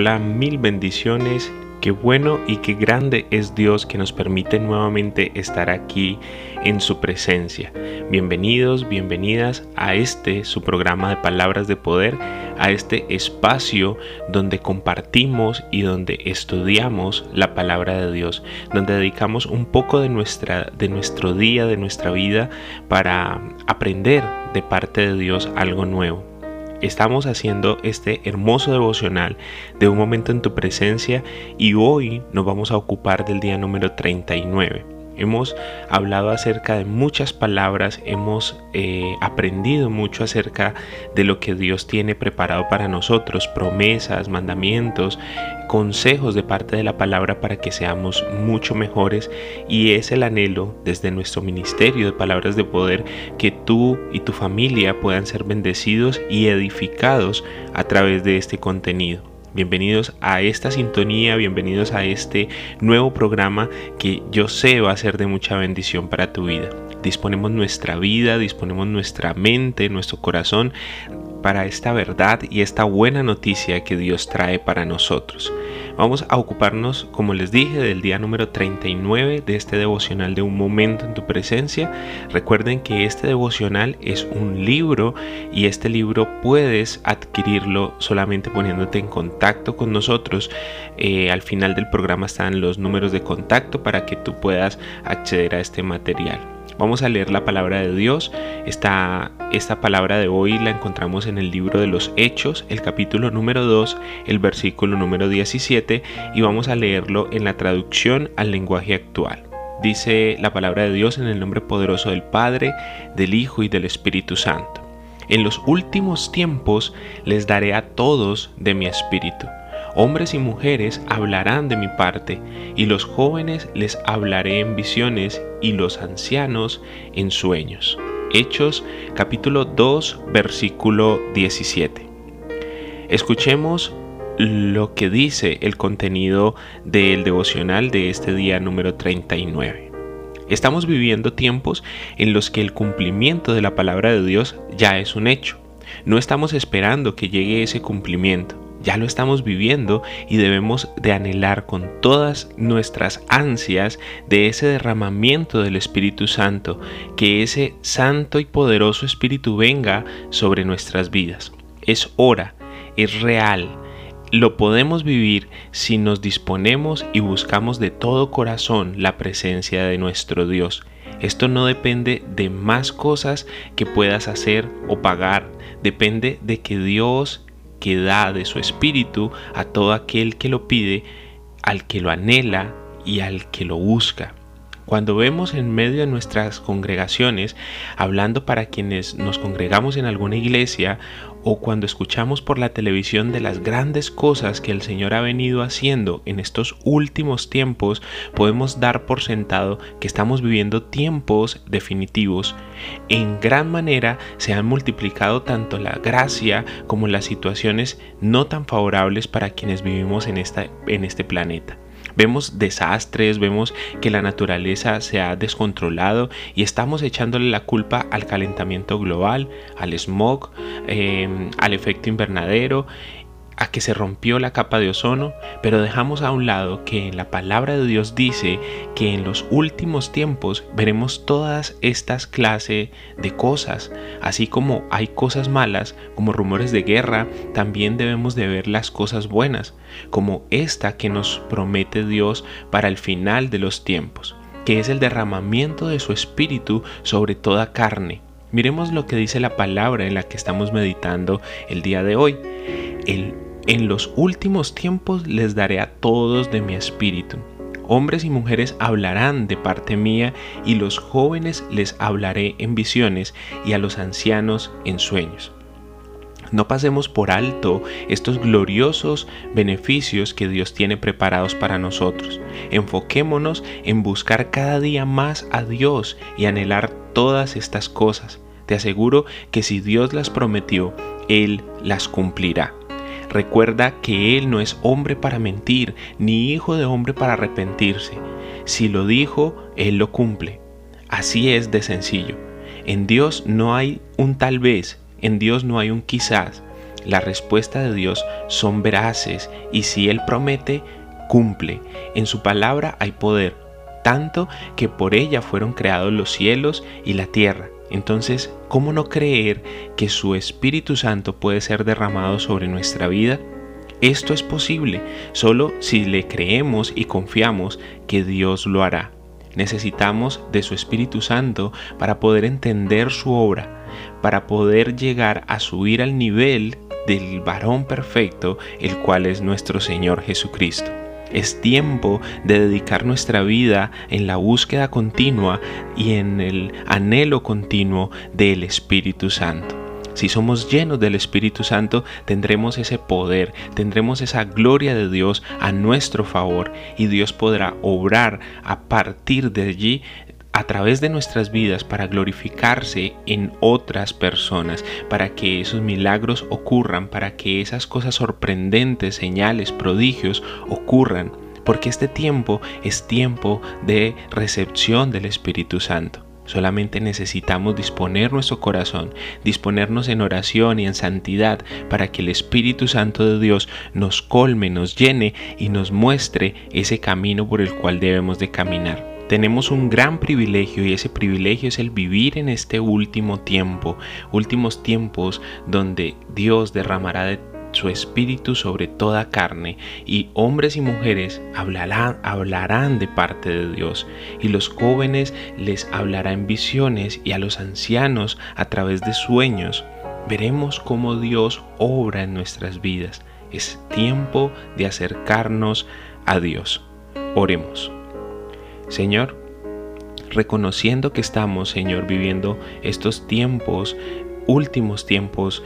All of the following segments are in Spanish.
Hola, mil bendiciones. Qué bueno y qué grande es Dios que nos permite nuevamente estar aquí en su presencia. Bienvenidos, bienvenidas a este su programa de palabras de poder, a este espacio donde compartimos y donde estudiamos la palabra de Dios, donde dedicamos un poco de nuestra de nuestro día, de nuestra vida para aprender de parte de Dios algo nuevo. Estamos haciendo este hermoso devocional de un momento en tu presencia y hoy nos vamos a ocupar del día número 39. Hemos hablado acerca de muchas palabras, hemos eh, aprendido mucho acerca de lo que Dios tiene preparado para nosotros, promesas, mandamientos, consejos de parte de la palabra para que seamos mucho mejores y es el anhelo desde nuestro ministerio de palabras de poder que tú y tu familia puedan ser bendecidos y edificados a través de este contenido. Bienvenidos a esta sintonía, bienvenidos a este nuevo programa que yo sé va a ser de mucha bendición para tu vida. Disponemos nuestra vida, disponemos nuestra mente, nuestro corazón para esta verdad y esta buena noticia que Dios trae para nosotros. Vamos a ocuparnos, como les dije, del día número 39 de este devocional de un momento en tu presencia. Recuerden que este devocional es un libro y este libro puedes adquirirlo solamente poniéndote en contacto con nosotros. Eh, al final del programa están los números de contacto para que tú puedas acceder a este material. Vamos a leer la palabra de Dios. Esta, esta palabra de hoy la encontramos en el libro de los Hechos, el capítulo número 2, el versículo número 17, y vamos a leerlo en la traducción al lenguaje actual. Dice la palabra de Dios en el nombre poderoso del Padre, del Hijo y del Espíritu Santo. En los últimos tiempos les daré a todos de mi espíritu Hombres y mujeres hablarán de mi parte, y los jóvenes les hablaré en visiones, y los ancianos en sueños. Hechos capítulo 2 versículo 17. Escuchemos lo que dice el contenido del devocional de este día número 39. Estamos viviendo tiempos en los que el cumplimiento de la palabra de Dios ya es un hecho. No estamos esperando que llegue ese cumplimiento ya lo estamos viviendo y debemos de anhelar con todas nuestras ansias de ese derramamiento del Espíritu Santo, que ese santo y poderoso Espíritu venga sobre nuestras vidas. Es hora, es real, lo podemos vivir si nos disponemos y buscamos de todo corazón la presencia de nuestro Dios. Esto no depende de más cosas que puedas hacer o pagar, depende de que Dios que da de su espíritu a todo aquel que lo pide, al que lo anhela y al que lo busca. Cuando vemos en medio de nuestras congregaciones, hablando para quienes nos congregamos en alguna iglesia o cuando escuchamos por la televisión de las grandes cosas que el Señor ha venido haciendo en estos últimos tiempos, podemos dar por sentado que estamos viviendo tiempos definitivos. En gran manera se han multiplicado tanto la gracia como las situaciones no tan favorables para quienes vivimos en, esta, en este planeta. Vemos desastres, vemos que la naturaleza se ha descontrolado y estamos echándole la culpa al calentamiento global, al smog, em, al efecto invernadero a que se rompió la capa de ozono, pero dejamos a un lado que en la palabra de Dios dice que en los últimos tiempos veremos todas estas clases de cosas, así como hay cosas malas, como rumores de guerra, también debemos de ver las cosas buenas, como esta que nos promete Dios para el final de los tiempos, que es el derramamiento de su espíritu sobre toda carne. Miremos lo que dice la palabra en la que estamos meditando el día de hoy. El en los últimos tiempos les daré a todos de mi espíritu. Hombres y mujeres hablarán de parte mía, y los jóvenes les hablaré en visiones, y a los ancianos en sueños. No pasemos por alto estos gloriosos beneficios que Dios tiene preparados para nosotros. Enfoquémonos en buscar cada día más a Dios y anhelar todas estas cosas. Te aseguro que si Dios las prometió, Él las cumplirá. Recuerda que Él no es hombre para mentir, ni hijo de hombre para arrepentirse. Si lo dijo, Él lo cumple. Así es de sencillo. En Dios no hay un tal vez, en Dios no hay un quizás. La respuesta de Dios son veraces y si Él promete, cumple. En su palabra hay poder, tanto que por ella fueron creados los cielos y la tierra. Entonces, ¿cómo no creer que su Espíritu Santo puede ser derramado sobre nuestra vida? Esto es posible solo si le creemos y confiamos que Dios lo hará. Necesitamos de su Espíritu Santo para poder entender su obra, para poder llegar a subir al nivel del varón perfecto, el cual es nuestro Señor Jesucristo. Es tiempo de dedicar nuestra vida en la búsqueda continua y en el anhelo continuo del Espíritu Santo. Si somos llenos del Espíritu Santo, tendremos ese poder, tendremos esa gloria de Dios a nuestro favor y Dios podrá obrar a partir de allí a través de nuestras vidas para glorificarse en otras personas, para que esos milagros ocurran, para que esas cosas sorprendentes, señales, prodigios ocurran, porque este tiempo es tiempo de recepción del Espíritu Santo. Solamente necesitamos disponer nuestro corazón, disponernos en oración y en santidad para que el Espíritu Santo de Dios nos colme, nos llene y nos muestre ese camino por el cual debemos de caminar. Tenemos un gran privilegio y ese privilegio es el vivir en este último tiempo, últimos tiempos donde Dios derramará de su espíritu sobre toda carne, y hombres y mujeres hablarán, hablarán de parte de Dios, y los jóvenes les hablará en visiones, y a los ancianos a través de sueños. Veremos cómo Dios obra en nuestras vidas. Es tiempo de acercarnos a Dios. Oremos. Señor, reconociendo que estamos, Señor, viviendo estos tiempos, últimos tiempos,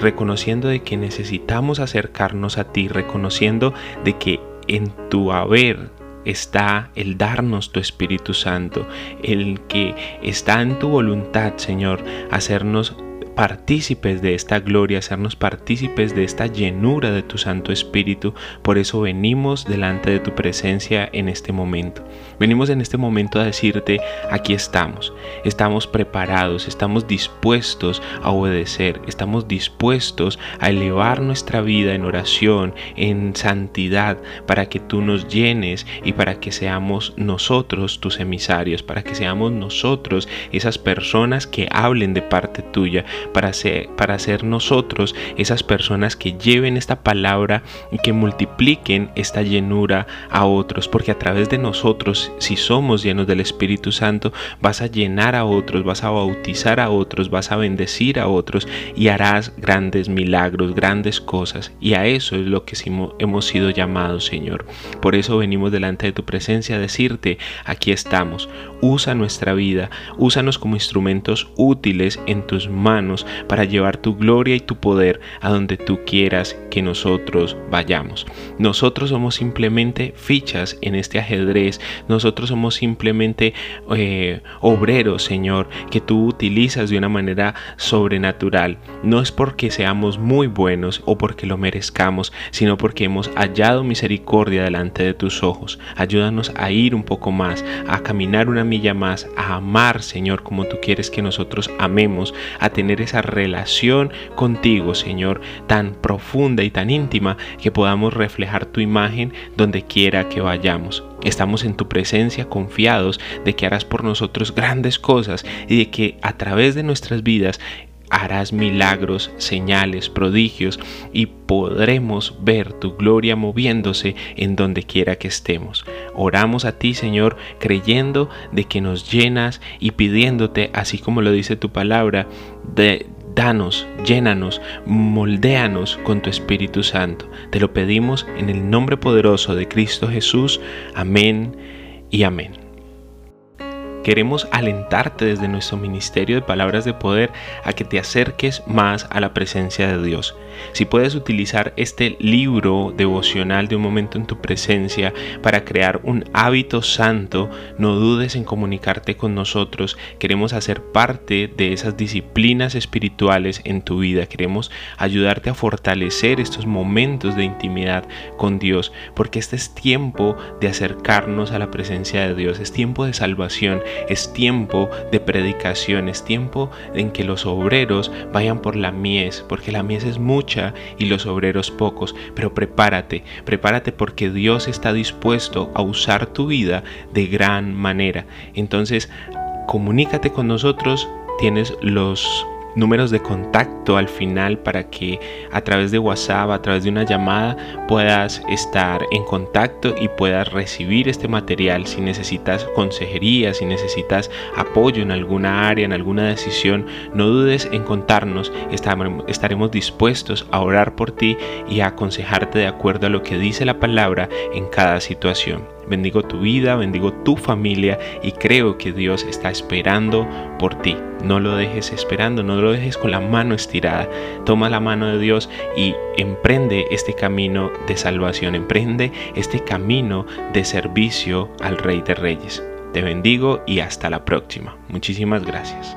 reconociendo de que necesitamos acercarnos a ti, reconociendo de que en tu haber está el darnos tu Espíritu Santo, el que está en tu voluntad, Señor, hacernos partícipes de esta gloria, hacernos partícipes de esta llenura de tu Santo Espíritu. Por eso venimos delante de tu presencia en este momento. Venimos en este momento a decirte, aquí estamos, estamos preparados, estamos dispuestos a obedecer, estamos dispuestos a elevar nuestra vida en oración, en santidad, para que tú nos llenes y para que seamos nosotros tus emisarios, para que seamos nosotros esas personas que hablen de parte tuya, para ser, para ser nosotros esas personas que lleven esta palabra y que multipliquen esta llenura a otros, porque a través de nosotros, si somos llenos del Espíritu Santo, vas a llenar a otros, vas a bautizar a otros, vas a bendecir a otros y harás grandes milagros, grandes cosas. Y a eso es lo que hemos sido llamados, Señor. Por eso venimos delante de tu presencia a decirte, aquí estamos, usa nuestra vida, úsanos como instrumentos útiles en tus para llevar tu gloria y tu poder a donde tú quieras que nosotros vayamos. Nosotros somos simplemente fichas en este ajedrez, nosotros somos simplemente eh, obreros, Señor, que tú utilizas de una manera sobrenatural. No es porque seamos muy buenos o porque lo merezcamos, sino porque hemos hallado misericordia delante de tus ojos. Ayúdanos a ir un poco más, a caminar una milla más, a amar, Señor, como tú quieres que nosotros amemos, a tener esa relación contigo, Señor, tan profunda y tan íntima que podamos reflejar tu imagen donde quiera que vayamos. Estamos en tu presencia confiados de que harás por nosotros grandes cosas y de que a través de nuestras vidas harás milagros, señales, prodigios y podremos ver tu gloria moviéndose en donde quiera que estemos. Oramos a ti, Señor, creyendo de que nos llenas y pidiéndote, así como lo dice tu palabra, de danos, llénanos, moldéanos con tu Espíritu Santo. Te lo pedimos en el nombre poderoso de Cristo Jesús. Amén y amén. Queremos alentarte desde nuestro ministerio de palabras de poder a que te acerques más a la presencia de Dios. Si puedes utilizar este libro devocional de un momento en tu presencia para crear un hábito santo, no dudes en comunicarte con nosotros. Queremos hacer parte de esas disciplinas espirituales en tu vida. Queremos ayudarte a fortalecer estos momentos de intimidad con Dios, porque este es tiempo de acercarnos a la presencia de Dios, es tiempo de salvación es tiempo de predicación, es tiempo en que los obreros vayan por la mies, porque la mies es mucha y los obreros pocos, pero prepárate, prepárate porque Dios está dispuesto a usar tu vida de gran manera. Entonces, comunícate con nosotros, tienes los números de contacto al final para que a través de WhatsApp, a través de una llamada, puedas estar en contacto y puedas recibir este material. Si necesitas consejería, si necesitas apoyo en alguna área, en alguna decisión, no dudes en contarnos. Estaremos dispuestos a orar por ti y a aconsejarte de acuerdo a lo que dice la palabra en cada situación bendigo tu vida, bendigo tu familia y creo que Dios está esperando por ti. No lo dejes esperando, no lo dejes con la mano estirada. Toma la mano de Dios y emprende este camino de salvación, emprende este camino de servicio al Rey de Reyes. Te bendigo y hasta la próxima. Muchísimas gracias.